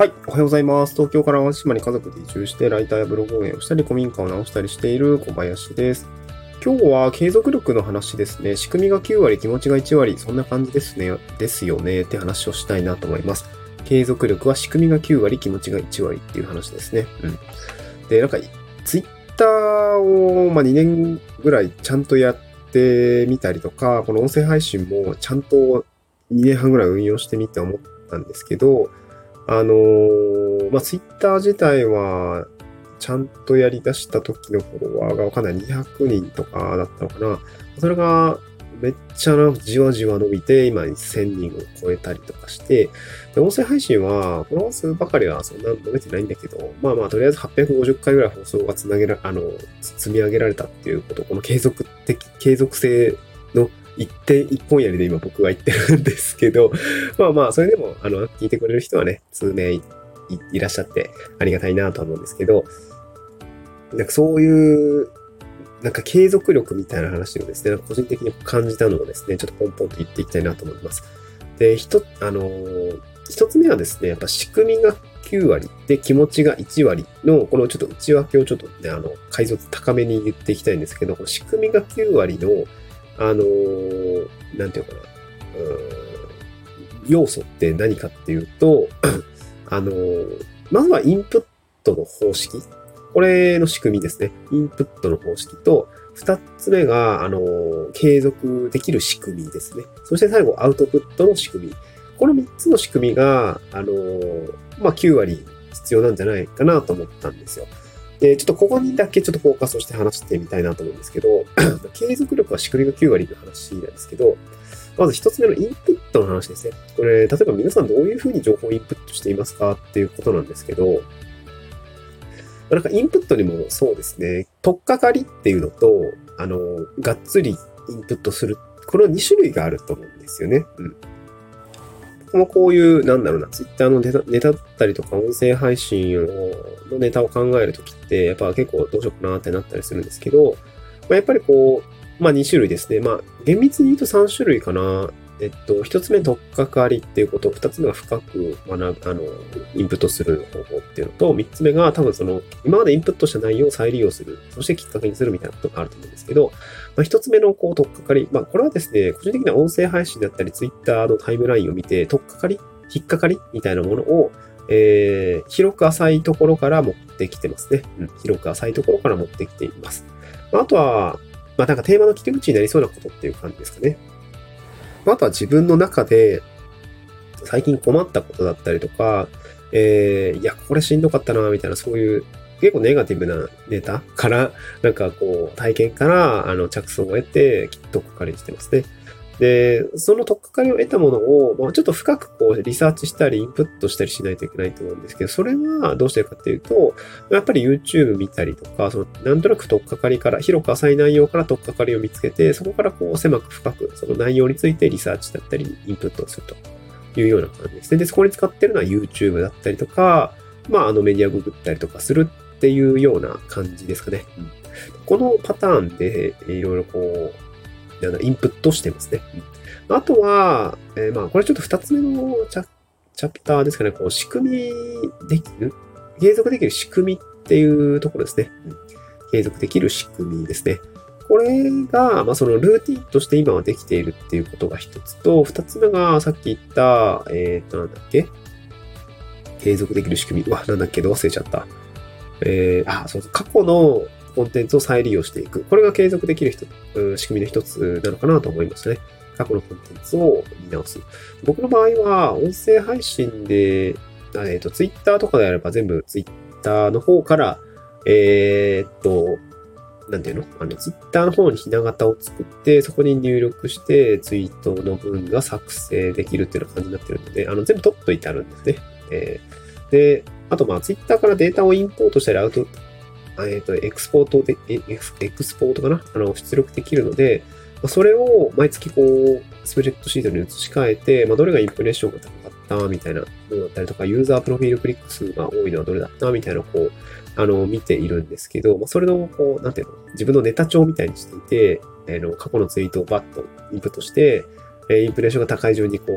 はい。おはようございます。東京から淡路島に家族で移住して、ライターやブログ運営をしたり、古民家を直したりしている小林です。今日は継続力の話ですね。仕組みが9割、気持ちが1割、そんな感じですね。ですよね。って話をしたいなと思います。継続力は仕組みが9割、気持ちが1割っていう話ですね。うん。で、なんか、ツイッターを、まあ、2年ぐらいちゃんとやってみたりとか、この音声配信もちゃんと2年半ぐらい運用してみて思ったんですけど、あのー、まあ、ツイッター自体は、ちゃんとやり出した時のフォロワーがわかんない200人とかだったのかな。それがめっちゃじわじわ伸びて、今1000人を超えたりとかして、で音声配信は、フォロワー数ばかりはそんな伸びてないんだけど、まあまあ、とりあえず850回ぐらい放送がつなげら、あの、積み上げられたっていうこと、この継続的、継続性の一点一本やりで今僕は言ってるんですけど、まあまあ、それでも、あの、聞いてくれる人はね、数名いらっしゃってありがたいなと思うんですけど、なんかそういう、なんか継続力みたいな話をですね、個人的に感じたのをですね、ちょっとポンポンと言っていきたいなと思います。で、一、あの一つ目はですね、やっぱ仕組みが9割で気持ちが1割の、このちょっと内訳をちょっとね、あの、解像度高めに言っていきたいんですけど、この仕組みが9割の、あのー、なんていうかな、要素って何かっていうと、あのー、まずはインプットの方式。これの仕組みですね。インプットの方式と、二つ目が、あのー、継続できる仕組みですね。そして最後、アウトプットの仕組み。この三つの仕組みが、あのまあ、9割必要なんじゃないかなと思ったんですよ。で、ちょっとここにだけちょっとフォーカスをして話してみたいなと思うんですけど、継続力は仕組みが9割の話なんですけど、まず一つ目のインプットの話ですね。これ、例えば皆さんどういうふうに情報をインプットしていますかっていうことなんですけど、なんかインプットにもそうですね、とっかかりっていうのと、あの、がっつりインプットする、この2種類があると思うんですよね。うん。もこういう、なんだろうな、ツイッターのネタネタだったりとか、音声配信のネタを考えるときって、やっぱ結構どうしようかなってなったりするんですけど、まあ、やっぱりこう、まあ2種類ですね。まあ厳密に言うと3種類かな。えっと、一つ目、とっかかりっていうこと、二つ目が深く学ぶ、あの、インプットする方法っていうのと、三つ目が多分その、今までインプットした内容を再利用する、そしてきっかけにするみたいなことがあると思うんですけど、まあ、一つ目の、こう、とっかかり、まあ、これはですね、個人的な音声配信だったり、ツイッターのタイムラインを見て、とっかかり、引っかかりみたいなものを、えー、広く浅いところから持ってきてますね。うん、広く浅いところから持ってきています。まあ、あとは、まあ、なんかテーマの切り口になりそうなことっていう感じですかね。あとは自分の中で最近困ったことだったりとか、えー、いや、これしんどかったな、みたいな、そういう結構ネガティブなネタから、なんかこう、体験から、あの、着想を得て、きっと書かれてますね。で、その取っかかりを得たものを、まあ、ちょっと深くこうリサーチしたり、インプットしたりしないといけないと思うんですけど、それはどうしてるかっていうと、やっぱり YouTube 見たりとか、そのなんとなく取っかかりから、広く浅い内容から取っかかりを見つけて、そこからこう狭く深く、その内容についてリサーチだったり、インプットをするというような感じですね。で、そこに使ってるのは YouTube だったりとか、まあ、あのメディアググったりとかするっていうような感じですかね。うん、このパターンで、いろいろこう、インプットしてますね。あとは、えー、まあ、これちょっと二つ目のチャチャプターですかね。こう、仕組みできる継続できる仕組みっていうところですね。継続できる仕組みですね。これが、まあ、そのルーティンとして今はできているっていうことが一つと、二つ目がさっき言った、えっ、ー、と、なんだっけ？継続できる仕組み。うわ、なんだっけ？ど忘れちゃった。えー、あ、そうそう、過去のコンテンツを再利用していく。これが継続できる人、仕組みの一つなのかなと思いますね。過去のコンテンツを見直す。僕の場合は、音声配信で、えっ、ー、と、ツイッターとかであれば全部ツイッターの方から、えー、っと、なんていうの？あの、ツイッターの方にひな形を作って、そこに入力して、ツイートの文が作成できるっていうような感じになってるので、あの、全部取っといてあるんですね。えー、で、あと、まあ、ツイッターからデータをインポートしたり、アウト、えっ、ー、と、エクスポートで、エクスポートかな？あの、出力できるので、まあ、それを毎月こう、スプレッドシートに移し替えて、まあ、どれがインプレッションが高かったみたいなのだったりとか、ユーザープロフィールクリック数が多いのはどれだったみたいな、こう、あの、見ているんですけど、まあ、それの、こう、なんていうの、自分のネタ帳みたいにしていて、えー、の、過去のツイートをバッとインプットして、えインプレッションが高い順にこ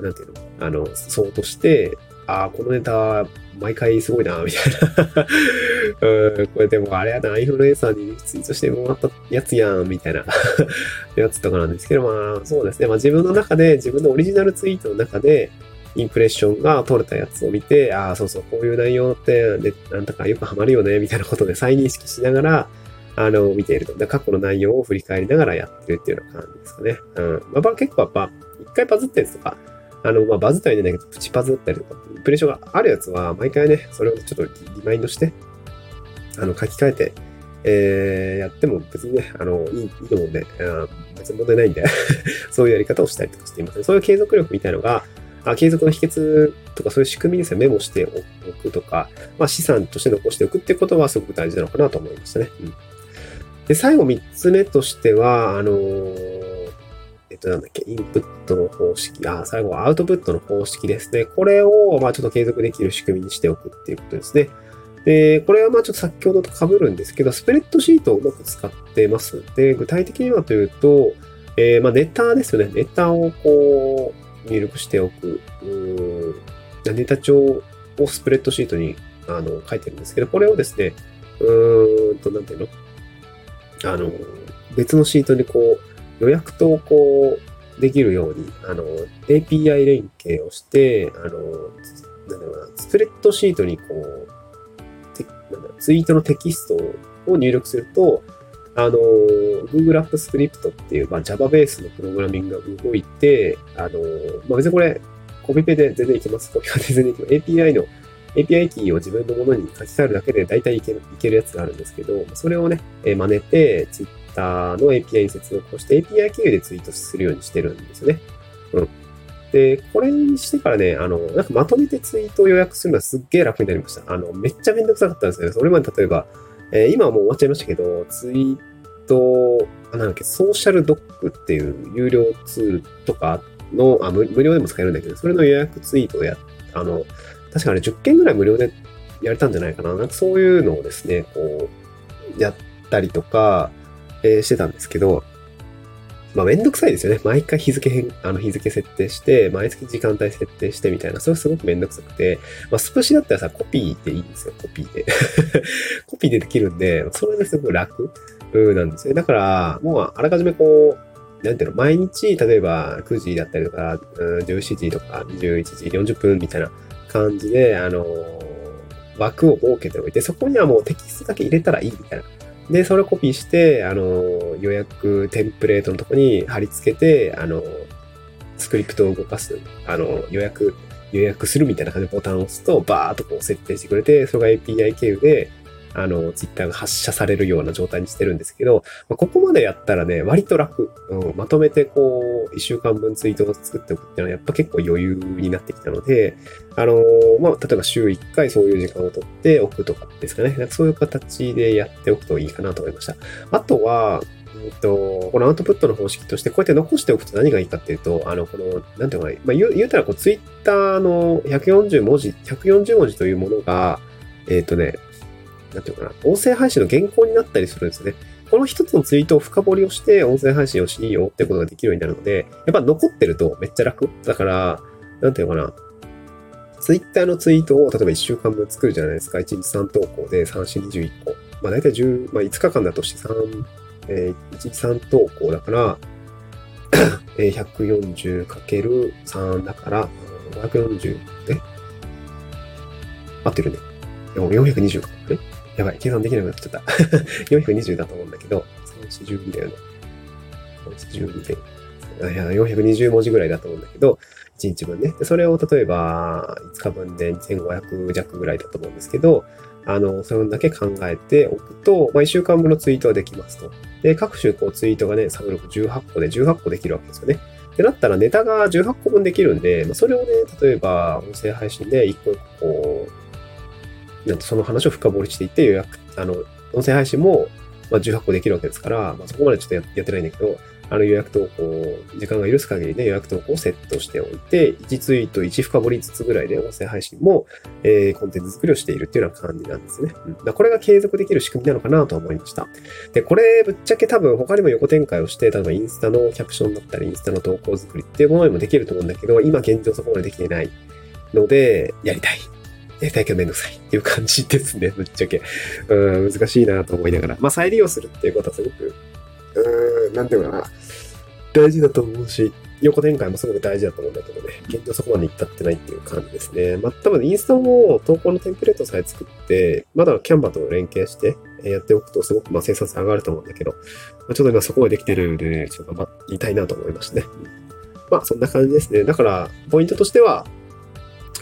う、なんていうの、あの、ソートして、ああ、このネタ、毎回すごいな、みたいな うん。これでもあれやな、インフルエンサーにツイートしてもらったやつやん、みたいな やつとかなんですけど、まあそうですね。まあ自分の中で、自分のオリジナルツイートの中で、インプレッションが取れたやつを見て、ああ、そうそう、こういう内容ってで、なんだかよくハマるよね、みたいなことで再認識しながら、あの、見ていると。で過去の内容を振り返りながらやってるっていうような感じですかね。うん。まあ、結構やっぱ、一回バズったやつとか、あの、まあ、バズったりじゃないけど、プチバズったりとか、プレッションがあるやつは、毎回ね、それをちょっとリマインドして、あの、書き換えて、えー、やっても別にね、あの、いい、いいと思うんで、別に問題ないんで そういうやり方をしたりとかしていますね。そういう継続力みたいなのが、あ継続の秘訣とかそういう仕組みですね、メモしておくとか、まあ、資産として残しておくってことはすごく大事なのかなと思いましたね。うん、で、最後3つ目としては、あのーっと、なんだっけ、インプットの方式、あ、最後はアウトプットの方式ですね。これを、まあちょっと継続できる仕組みにしておくっていうことですね。で、これはまあちょっと先ほどと被るんですけど、スプレッドシートをうまく使ってます。で、具体的にはというと、えー、まあネタですよね。ネタをこう、入力しておく。うんネタ帳をスプレッドシートにあの書いてるんですけど、これをですね、うーんと、なんていうの？あの、別のシートにこう、予約投稿できるように、あの、API 連携をして、あの、なんだろうな、スプレッドシートにこう、なんだツイートのテキストを入力すると、あの、Google App Script っていう、まあ、Java ベースのプログラミングが動いて、あの、まあ、別にこれ、コピペで全然いけます。コピペで全然いけます。API の API キーを自分のものに書き換えるだけで大体いけるいけるやつがあるんですけど、それをね、真似て、タの API に接続をして API 経由でツイートするようにしてるんですよね。うん。で、これにしてからね、あの、なんかまとめてツイートを予約するのはすっげえ楽になりました。あの、めっちゃめんどくさかったんですけど、それまで例えば、えー、今はもう終わっちゃいましたけど、ツイート、なんだっけ、ソーシャルドックっていう有料ツールとかの、あ無料でも使えるんだけど、それの予約ツイートをや、あの、確かね、10件ぐらい無料でやれたんじゃないかな。なんかそういうのをですね、こう、やったりとか、え、してたんですけど、まあめんどくさいですよね。毎回日付変、あの日付設定して、毎月時間帯設定してみたいな、それすごくめんどくさくて、まあスプシだったらさ、コピーでいいんですよ、コピーで。コピーでできるんで、それですごく楽なんですよ。だから、もうあらかじめこう、なんていうの、毎日、例えば9時だったりとか、17時とか21時40分みたいな感じで、あの枠を設けておいて、そこにはもうテキストだけ入れたらいいみたいな。で、それをコピーして、あの、予約テンプレートのとこに貼り付けて、あの、スクリプトを動かす、あの、予約、予約するみたいな感じでボタンを押すと、バーっとこう設定してくれて、それが API 経由で、あの、ツイッターが発射されるような状態にしてるんですけど、まあ、ここまでやったらね、割と楽。うん、まとめてこう、一週間分ツイートを作っておくっていうのはやっぱ結構余裕になってきたので、あのー、まあ、例えば週1回そういう時間を取っておくとかですかね。かそういう形でやっておくといいかなと思いました。あとは、えっと、このアウトプットの方式として、こうやって残しておくと何がいいかっていうと、あの、この、なんていうかな、まあ、言う言うたら、こう、ツイッターの140文字、140文字というものが、えっ、とね、なんていうかな、音声配信の原稿になったりするんですね。この一つのツイートを深掘りをして音声配信をしようってことができるようになるので、やっぱ残ってるとめっちゃ楽。だから、なんていうかな、ツイッターのツイートを例えば1週間分作るじゃないですか。1日3投稿で3、4、21個。まあ大体10、まあ5日間だとして3、えー、1日3投稿だから、140×3 だから、540で、合ってるね。420か。ねやばい、計算できなくなっちゃった。420だと思うんだけど、342だよね。342で。いや、420文字ぐらいだと思うんだけど、1日分ね。それを例えば、5日分で2500弱ぐらいだと思うんですけど、あの、それだけ考えておくと、まあ、1週間分のツイートはできますと。で、各種こうツイートがね、サブログ18個で18個できるわけですよね。ってなったらネタが18個分できるんで、まあ、それをね、例えば音声配信で1個1個こ、その話を深掘りしていって予約、あの、音声配信も、まあ、18個できるわけですから、まあ、そこまでちょっとやってないんだけど、あの予約投稿、時間が許す限りで予約投稿をセットしておいて、1ツイート1深掘りずつぐらいで音声配信も、えー、コンテンツ作りをしているっていうような感じなんですね。うん、だこれが継続できる仕組みなのかなと思いました。で、これぶっちゃけ多分他にも横展開をして、例えばインスタのキャプションだったり、インスタの投稿作りっていうものにもできると思うんだけど、今現状そこまでできてない。ので、やりたい。やりたいけどめんどくさいっていう感じですね、ぶっちゃけ。うん、難しいなと思いながら。まあ、再利用するっていうことはすごく、うん、なんていうのかな。大事だと思うし、横展開もすごく大事だと思うんだけどね、現状そこまで至ってないっていう感じですね。まあ、多分インスタも投稿のテンプレートさえ作って、まだキャンバと連携してやっておくとすごくまあ生産性上がると思うんだけど、まあ、ちょっと今そこまでできてるんで、ちょっと頑張りたいなと思いましたね。まあそんな感じですね。だから、ポイントとしては、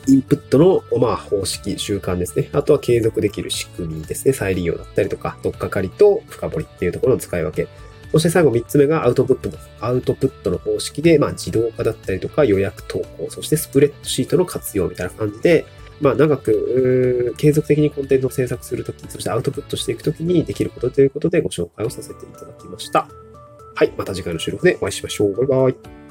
インプットの、まあ、方式、習慣ですね。あとは継続できる仕組みですね。再利用だったりとか、とっかかりと深掘りっていうところの使い分け。そして最後3つ目がアウトプットの、アウトプットの方式で、まあ自動化だったりとか予約投稿、そしてスプレッドシートの活用みたいな感じで、まあ長く、継続的にコンテンツを制作するとき、そしてアウトプットしていくときにできることということでご紹介をさせていただきました。はい、また次回の収録でお会いしましょう。バイバイ。